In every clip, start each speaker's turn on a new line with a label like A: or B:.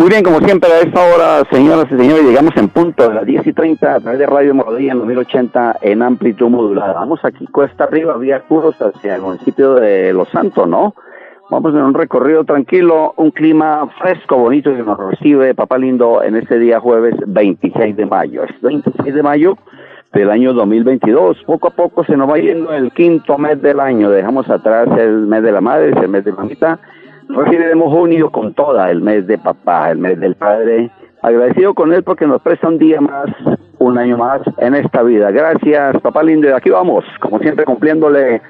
A: Muy bien, como siempre, a esta hora, señoras y señores, llegamos en punto de las 10 y 30 a través de Radio Melodía en 2080 en amplitud modulada. Vamos aquí cuesta arriba, vía Curos, hacia el municipio de Los Santos, ¿no? Vamos en un recorrido tranquilo, un clima fresco, bonito que nos recibe Papá Lindo en este día jueves 26 de mayo. Es 26 de mayo del año 2022. Poco a poco se nos va yendo el quinto mes del año. Dejamos atrás el mes de la madre, el mes de mamita. Recibiremos junio con toda, el mes de papá, el mes del padre. Agradecido con él porque nos presta un día más, un año más en esta vida. Gracias, papá lindo. Y aquí vamos, como siempre, cumpliéndole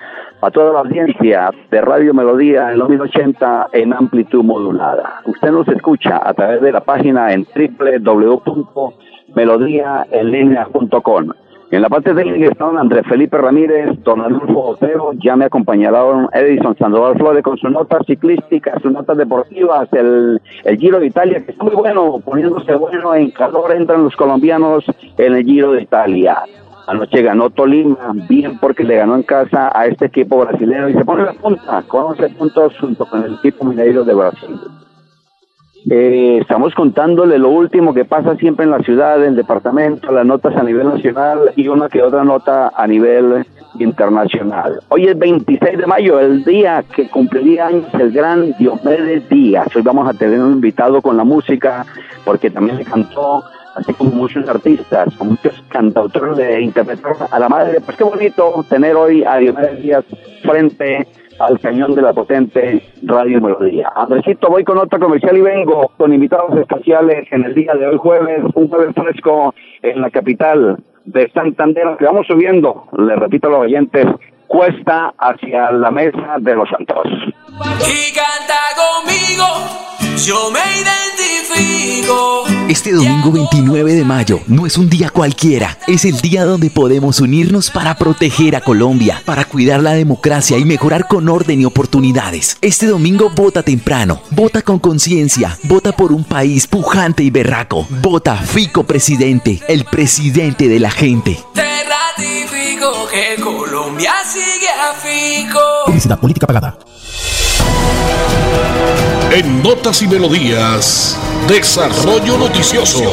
A: a toda la audiencia de Radio Melodía en los 1080 en amplitud modulada. Usted nos escucha a través de la página en www.melodiaenlinea.com. En la parte técnica están Andrés Felipe Ramírez, Don Adolfo Otero, ya me acompañaron Edison Sandoval Flores con sus notas ciclísticas, sus notas deportivas, el, el Giro de Italia, que está muy bueno, poniéndose bueno en calor, entran los colombianos en el Giro de Italia. Anoche ganó Tolima, bien porque le ganó en casa a este equipo brasileño y se pone la punta con 11 puntos junto con el equipo mineiro de Brasil. Eh, estamos contándole lo último que pasa siempre en la ciudad, en el departamento, las notas a nivel nacional y una que otra nota a nivel internacional. Hoy es 26 de mayo, el día que cumpliría años el gran Diomedes Díaz. Hoy vamos a tener un invitado con la música porque también le cantó así como muchos artistas, muchos cantautores de interpretar a la madre. Pues qué bonito tener hoy a Diomedes Díaz frente al cañón de la potente Radio Melodía. Andresito, voy con otra comercial y vengo con invitados especiales en el día de hoy jueves, un jueves fresco en la capital de Santander, vamos subiendo, le repito a los oyentes, cuesta hacia la mesa de los santos.
B: Y canta conmigo, yo me identifico.
C: Este domingo 29 de mayo no es un día cualquiera, es el día donde podemos unirnos para proteger a Colombia, para cuidar la democracia y mejorar con orden y oportunidades. Este domingo vota temprano, vota con conciencia, vota por un país pujante y berraco, vota Fico presidente, el presidente de la gente.
B: Te ratifico que Colombia sigue a Fico.
D: Publicidad política pagada.
E: En Notas y Melodías, Desarrollo Noticioso.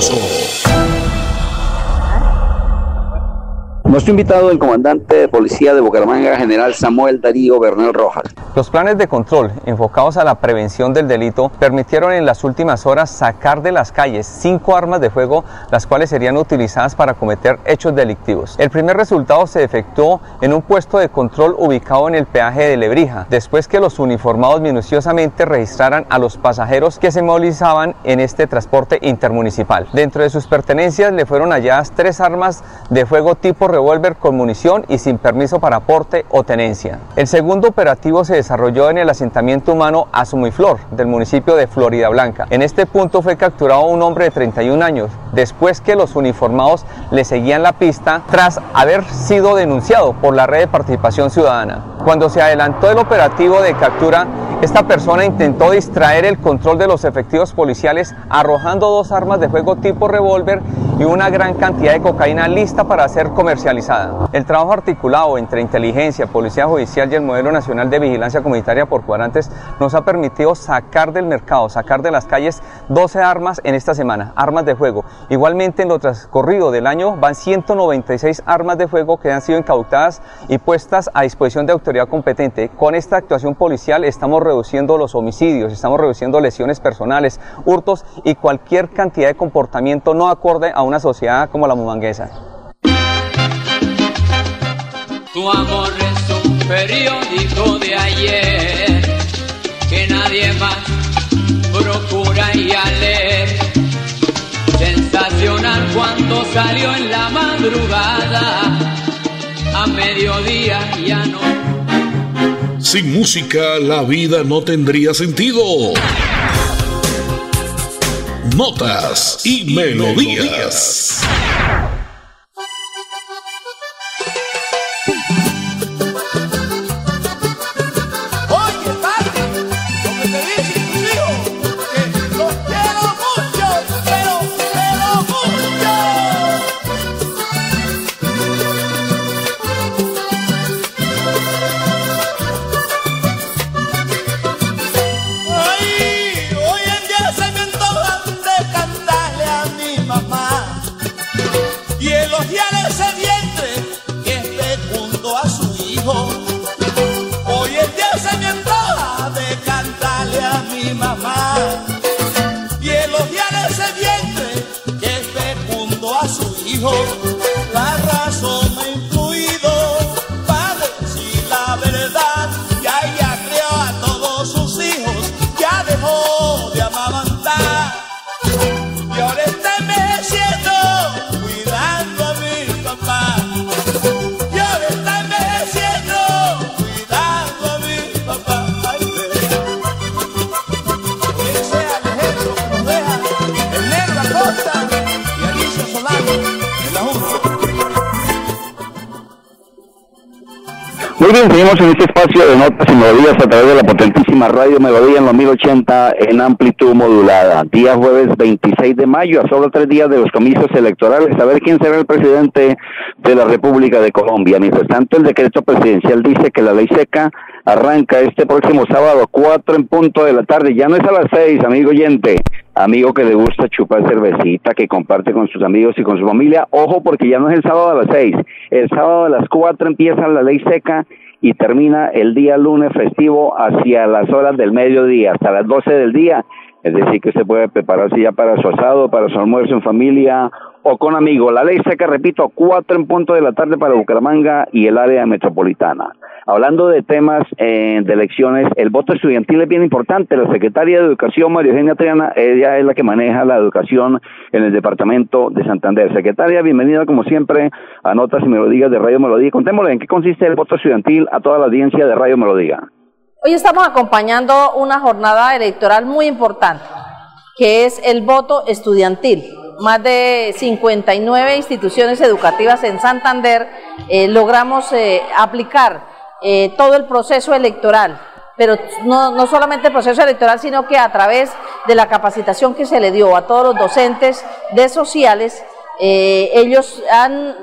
A: Nuestro invitado, el comandante de policía de Bucaramanga, general Samuel Darío Bernal Rojas.
F: Los planes de control enfocados a la prevención del delito permitieron en las últimas horas sacar de las calles cinco armas de fuego, las cuales serían utilizadas para cometer hechos delictivos. El primer resultado se efectuó en un puesto de control ubicado en el peaje de Lebrija, después que los uniformados minuciosamente registraran a los pasajeros que se movilizaban en este transporte intermunicipal. Dentro de sus pertenencias le fueron halladas tres armas de fuego tipo revólver con munición y sin permiso para aporte o tenencia. El segundo operativo se desarrolló en el asentamiento humano Azumiflor del municipio de Florida Blanca. En este punto fue capturado un hombre de 31 años después que los uniformados le seguían la pista tras haber sido denunciado por la red de participación ciudadana. Cuando se adelantó el operativo de captura, esta persona intentó distraer el control de los efectivos policiales arrojando dos armas de fuego tipo revólver y una gran cantidad de cocaína lista para ser comercializada. El trabajo articulado entre inteligencia, policía judicial y el modelo nacional de vigilancia comunitaria por cuadrantes nos ha permitido sacar del mercado, sacar de las calles 12 armas en esta semana, armas de fuego. Igualmente en lo transcurrido del año van 196 armas de fuego que han sido incautadas y puestas a disposición de autoridad competente. Con esta actuación policial estamos reduciendo los homicidios, estamos reduciendo lesiones personales, hurtos y cualquier cantidad de comportamiento no acorde a una sociedad como la mumanguesa.
B: Tu amor es un periódico de ayer que nadie más
D: procura y a leer. Sensacional cuando salió en la madrugada, a mediodía ya no.
G: Sin música la vida no tendría sentido. Notas y, melodías. hope.
A: Muy bien, seguimos en este espacio de notas y melodías a través de la potentísima radio Melodía en los 1080 en amplitud modulada. Día jueves 26 de mayo, a solo tres días de los comicios electorales, a ver quién será el presidente de la República de Colombia. Mientras tanto, el decreto presidencial dice que la ley seca arranca este próximo sábado, 4 en punto de la tarde. Ya no es a las 6, amigo oyente. Amigo que le gusta chupar cervecita, que comparte con sus amigos y con su familia. Ojo, porque ya no es el sábado a las 6. El sábado a las 4 empieza la ley seca y termina el día lunes festivo hacia las horas del mediodía, hasta las 12 del día. Es decir, que se puede prepararse ya para su asado, para su almuerzo en familia o con amigos. La ley seca, repito, 4 en punto de la tarde para Bucaramanga y el área metropolitana. Hablando de temas eh, de elecciones, el voto estudiantil es bien importante. La secretaria de Educación, María Eugenia Triana, ella es la que maneja la educación en el departamento de Santander. Secretaria, bienvenida como siempre a Notas y Melodías de Radio Melodía. Contémosle en qué consiste el voto estudiantil a toda la audiencia de Radio Melodía.
H: Hoy estamos acompañando una jornada electoral muy importante, que es el voto estudiantil más de 59 instituciones educativas en Santander eh, logramos eh, aplicar eh, todo el proceso electoral, pero no, no, solamente el proceso electoral, sino que a través de la capacitación que se le dio a todos los docentes de sociales, eh, ellos han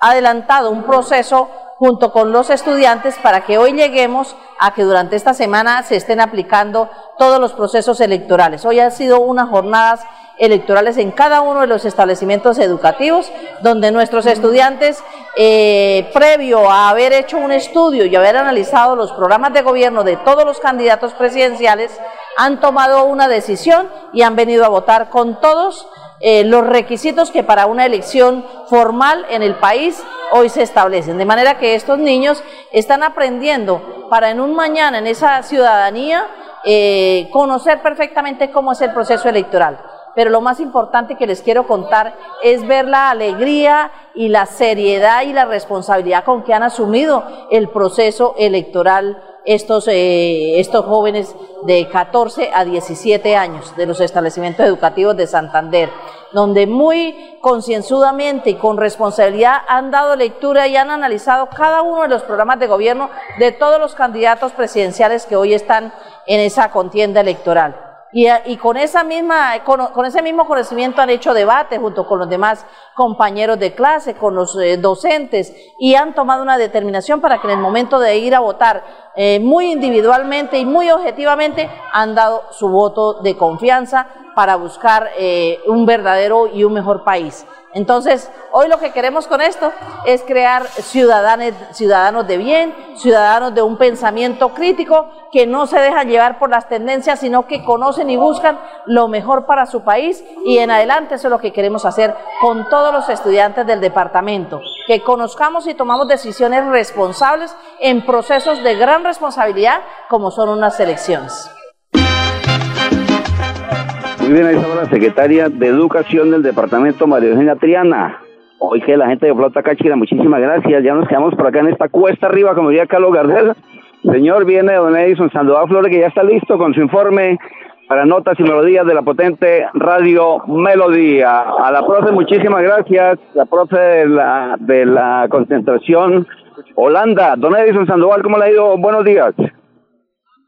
H: adelantado un proceso junto con los estudiantes para que hoy lleguemos a que durante esta semana se estén aplicando todos los procesos electorales. Hoy han sido unas jornadas electorales en cada uno de los establecimientos educativos, donde nuestros estudiantes, eh, previo a haber hecho un estudio y haber analizado los programas de gobierno de todos los candidatos presidenciales, han tomado una decisión y han venido a votar con todos eh, los requisitos que para una elección formal en el país hoy se establecen. De manera que estos niños están aprendiendo para en un mañana, en esa ciudadanía, eh, conocer perfectamente cómo es el proceso electoral pero lo más importante que les quiero contar es ver la alegría y la seriedad y la responsabilidad con que han asumido el proceso electoral estos, eh, estos jóvenes de 14 a 17 años de los establecimientos educativos de Santander, donde muy concienzudamente y con responsabilidad han dado lectura y han analizado cada uno de los programas de gobierno de todos los candidatos presidenciales que hoy están en esa contienda electoral. Y, con, esa misma, con, ese mismo conocimiento han hecho debate junto con los demás compañeros de clase, con los eh, docentes, y han tomado una determinación para que en el momento de ir a votar eh, muy individualmente y muy objetivamente han dado su voto de confianza para buscar eh, un verdadero y un mejor país. Entonces, hoy lo que queremos con esto es crear ciudadanos, ciudadanos de bien, ciudadanos de un pensamiento crítico, que no se dejan llevar por las tendencias, sino que conocen y buscan lo mejor para su país y en adelante eso es lo que queremos hacer con todos los estudiantes del departamento, que conozcamos y tomamos decisiones responsables en procesos de gran responsabilidad como son unas elecciones.
A: Muy bien, ahí está la secretaria de Educación del departamento, María Eugenia Triana. Hoy que la gente de Flota Cáchira, muchísimas gracias. Ya nos quedamos por acá en esta cuesta arriba, como diría Carlos Gardel. Señor, viene don Edison Sandoval Flores, que ya está listo con su informe para notas y melodías de la potente Radio Melodía. A la profe, muchísimas gracias. La profe de la, de la concentración Holanda. Don Edison Sandoval, ¿cómo le ha ido? Buenos días.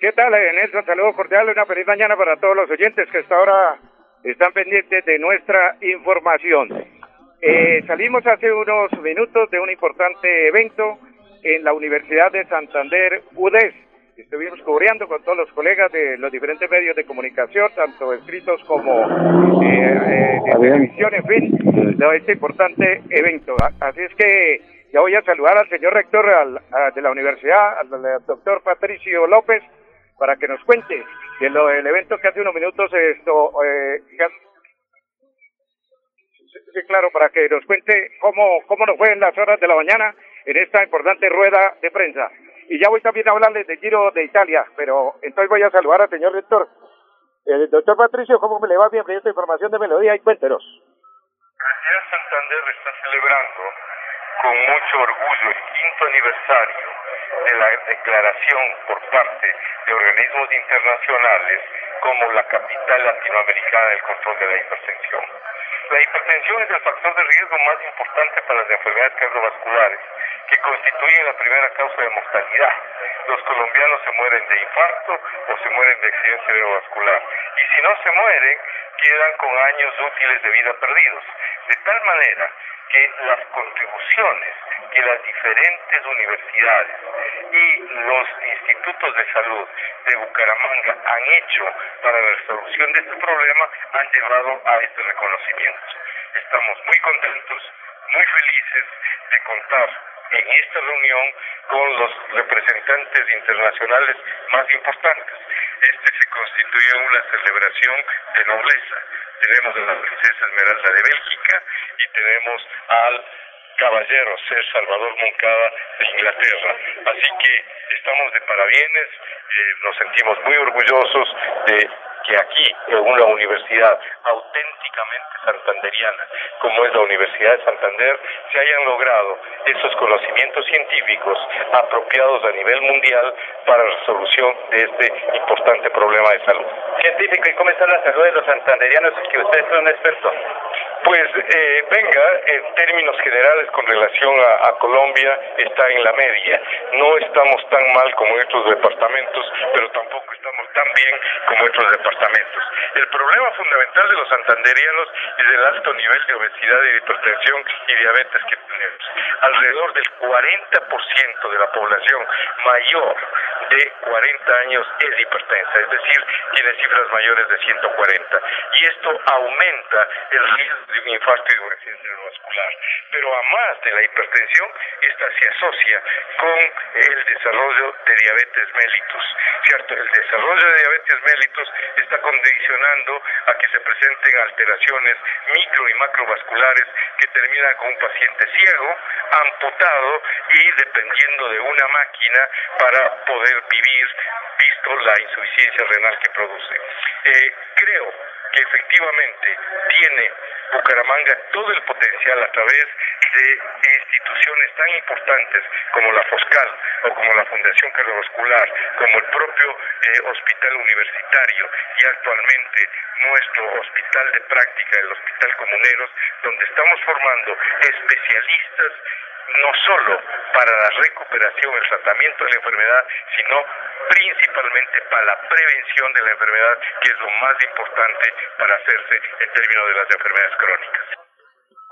I: ¿Qué tal, eh, Nelson? Saludos cordiales, una feliz mañana para todos los oyentes que hasta ahora están pendientes de nuestra información. Eh, salimos hace unos minutos de un importante evento en la Universidad de Santander, UDES. Estuvimos cubriendo con todos los colegas de los diferentes medios de comunicación, tanto escritos como eh, de televisión, en fin, de este importante evento. Así es que ya voy a saludar al señor rector al, a, de la universidad, al, al doctor Patricio López, para que nos cuente de lo del evento que hace unos minutos esto eh, sí, claro para que nos cuente cómo cómo nos fue en las horas de la mañana en esta importante rueda de prensa. Y ya voy también a hablarles del Giro de Italia pero entonces voy a saludar al señor rector el doctor Patricio. Cómo me le va bienvenido esta información de Melodía y cuéntenos.
J: Santander está celebrando con mucho orgullo el quinto aniversario de la declaración por parte de organismos internacionales como la capital latinoamericana del control de la hipertensión. La hipertensión es el factor de riesgo más importante para las enfermedades cardiovasculares, que constituyen la primera causa de mortalidad. Los colombianos se mueren de infarto o se mueren de accidente cerebrovascular. Y si no se mueren, quedan con años útiles de vida perdidos. De tal manera que las contribuciones que las diferentes universidades y los institutos de salud de Bucaramanga han hecho para la resolución de este problema han llevado a este reconocimiento. Estamos muy contentos, muy felices de contar en esta reunión con los representantes internacionales más importantes. Este se constituye una celebración de nobleza. Tenemos a la princesa Esmeralda de Bélgica y tenemos al caballero ser Salvador Moncada de Inglaterra. Así que estamos de parabienes, eh, nos sentimos muy orgullosos de que aquí, en una universidad auténticamente santanderiana, como es la Universidad de Santander, se hayan logrado esos conocimientos científicos apropiados a nivel mundial para la resolución de este importante problema de salud.
K: Científico, ¿y cómo está la salud de los santanderianos que ustedes son expertos?
J: Pues eh, venga, en términos generales con relación a, a, Colombia está en la media. No estamos tan mal como en otros departamentos, pero tampoco tan bien como otros departamentos. El problema fundamental de los santanderianos es el alto nivel de obesidad y de hipertensión y diabetes que tenemos. Alrededor del 40% de la población mayor de 40 años es hipertensa, es decir, tiene cifras mayores de 140. Y esto aumenta el riesgo de un infarto y de un accidente cerebrovascular. Pero a más de la hipertensión, esta se asocia con el desarrollo de diabetes mellitus. ¿Cierto? El desarrollo de diabetes mellitus está condicionando a que se presenten alteraciones micro y macrovasculares que terminan con un paciente ciego, amputado y dependiendo de una máquina para poder vivir, visto la insuficiencia renal que produce. Eh, creo que efectivamente tiene Bucaramanga todo el potencial a través de instituciones tan importantes como la Foscal o como la Fundación Cardiovascular, como el propio eh, hospital universitario y actualmente nuestro hospital de práctica, el Hospital Comuneros, donde estamos formando especialistas no solo para la recuperación, el tratamiento de la enfermedad, sino principalmente para la prevención de la enfermedad, que es lo más importante para hacerse en términos de las enfermedades crónicas.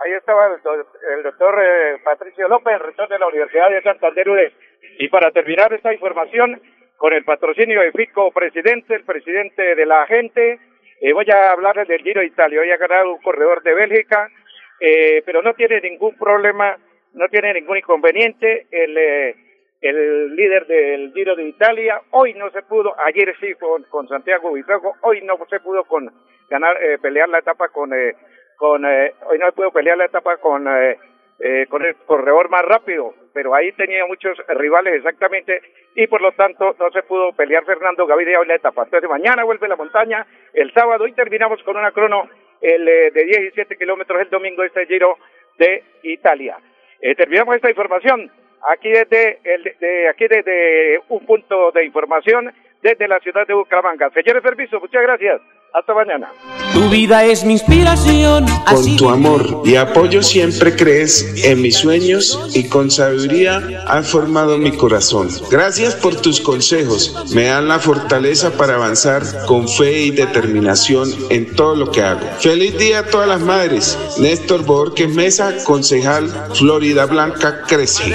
I: Ahí estaba el, do el doctor eh, Patricio López, rector de la Universidad de Santander UDES. Y para terminar esta información, con el patrocinio de Fico Presidente, el presidente de la gente, eh, voy a hablarles del Giro de Italia. Hoy ha ganado un corredor de Bélgica, eh, pero no tiene ningún problema no tiene ningún inconveniente el, eh, el líder del Giro de Italia. Hoy no se pudo, ayer sí con, con Santiago Buitrago, hoy no se pudo con ganar, eh, pelear la etapa con, eh, con eh, hoy no pudo pelear la etapa con, eh, con el corredor más rápido, pero ahí tenía muchos rivales exactamente y por lo tanto no se pudo pelear Fernando Gaviria hoy la etapa. Entonces mañana vuelve la montaña, el sábado y terminamos con una crono el, de 17 kilómetros el domingo este Giro de Italia. Eh, terminamos esta información aquí desde, el, de, aquí desde un punto de información desde la ciudad de Bucaramanga. Señores Servicio, muchas gracias. Hasta mañana.
L: Tu vida es mi inspiración.
M: Con tu amor y apoyo siempre crees en mis sueños y con sabiduría has formado mi corazón. Gracias por tus consejos. Me dan la fortaleza para avanzar con fe y determinación en todo lo que hago. Feliz día a todas las madres. Néstor Borges Mesa, concejal Florida Blanca Crece.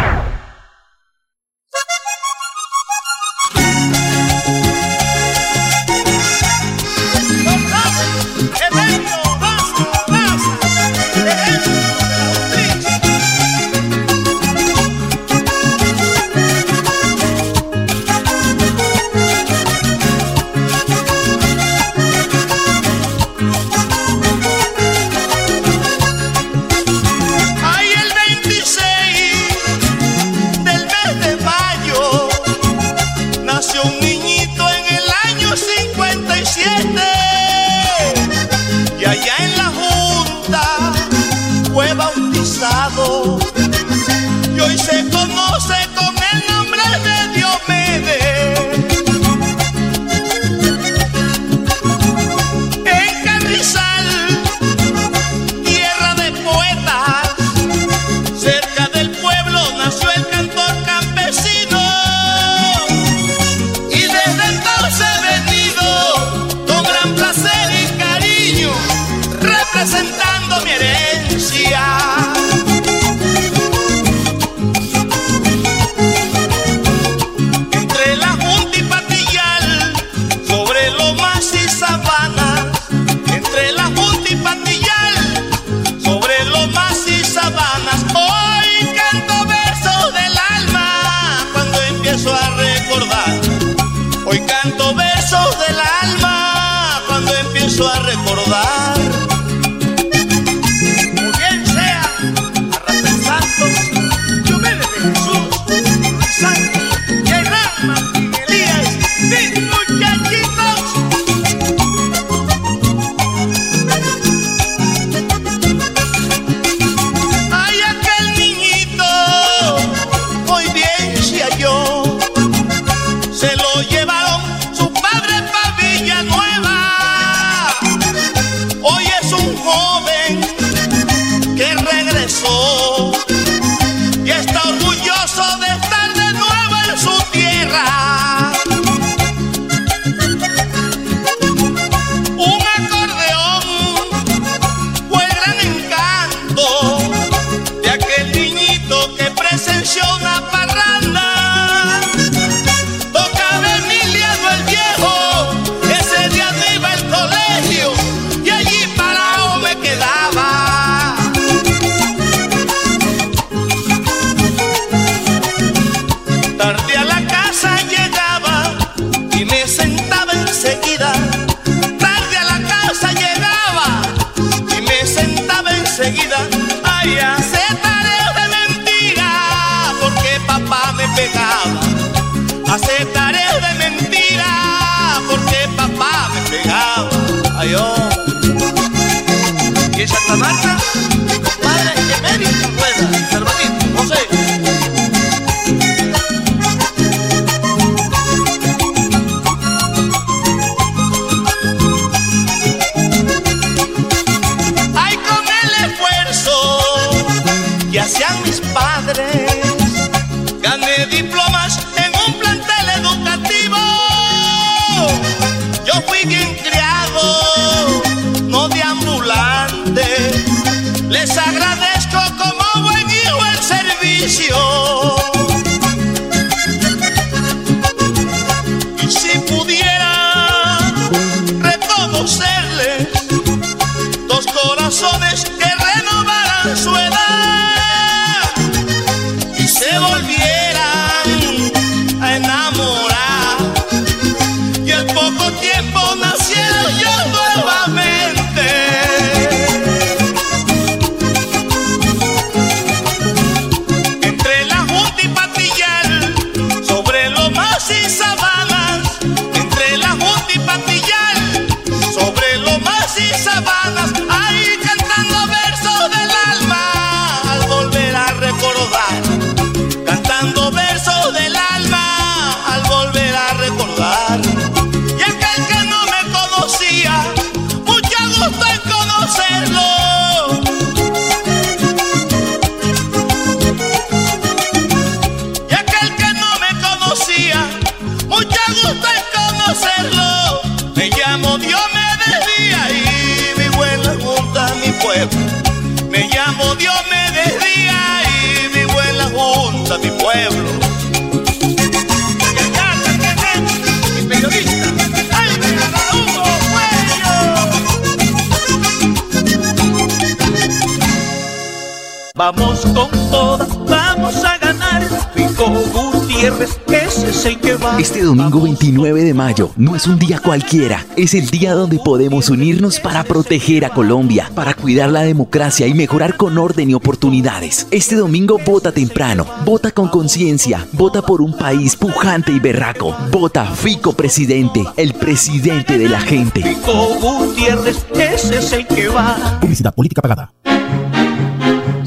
G: A regreso. pegaba, hace de mentira, porque papá me pegaba, ay oh. Y en Santa Marta, padre de Mérida. Enamorar. Vamos con todas, vamos a ganar. Fico Gutiérrez, ese es el que va.
C: Este domingo 29 de mayo no es un día cualquiera, es el día donde podemos unirnos para proteger a Colombia, para cuidar la democracia y mejorar con orden y oportunidades. Este domingo vota temprano, vota con conciencia, vota por un país pujante y berraco. Vota Fico presidente, el presidente de la gente.
G: Fico Gutiérrez, ese es el que va.
E: Publicidad política pagada.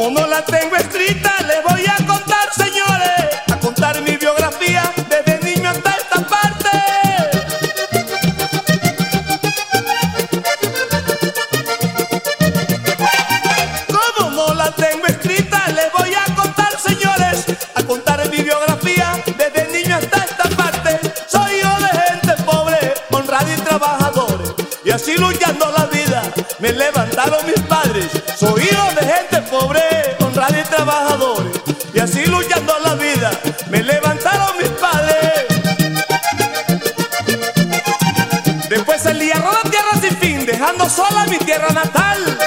G: Como no la tengo escrita, les voy a contar, señores, a contar mi tierra natal.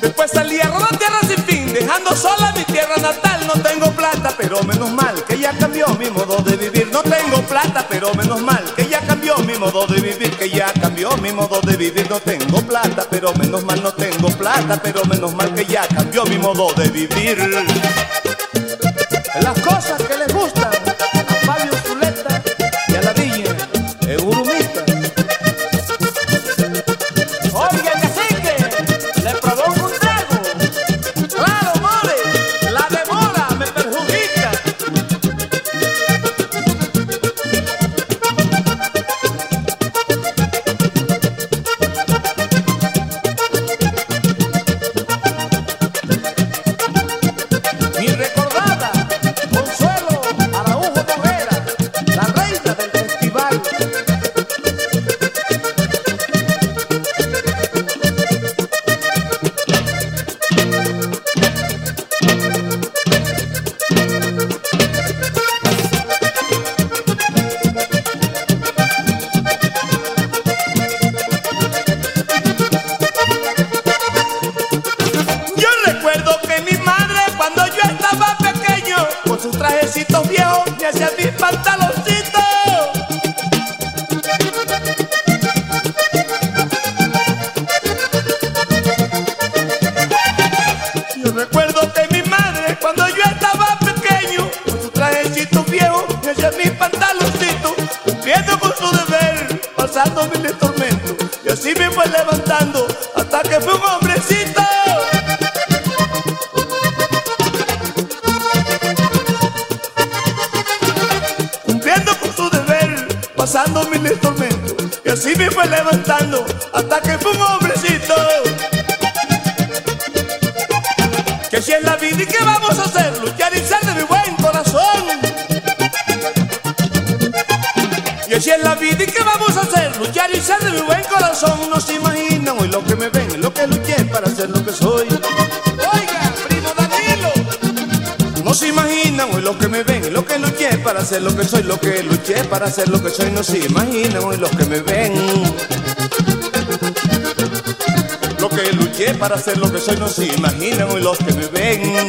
G: Después salí a rodar tierra sin fin, dejando sola mi tierra natal. No tengo plata, pero menos mal que ya cambió mi modo de vivir. No tengo plata, pero menos mal que ya cambió mi modo de vivir. Que ya cambió mi modo de vivir. No tengo plata, pero menos mal no tengo plata, pero menos mal que ya cambió mi modo de vivir. Levantando hasta que fue un hombrecito. cumpliendo con su deber, pasando miles tormentos, y así me fue levantando hasta que fue un hombrecito. Que si es la vida y qué vamos a hacer, luchar y ser de mi buen corazón. Y así es la vida y qué vamos a hacer, luchar y ser de mi buen corazón. No se imaginan hoy lo que me ven, lo que luché para ser lo que soy. Oiga, primo Danilo. No se imaginan hoy lo que me ven, lo que luché para ser lo que soy, lo que luché para ser lo que soy. No se imaginan hoy los que me ven. Lo que luché para ser lo que soy, no se imaginan hoy los que me ven.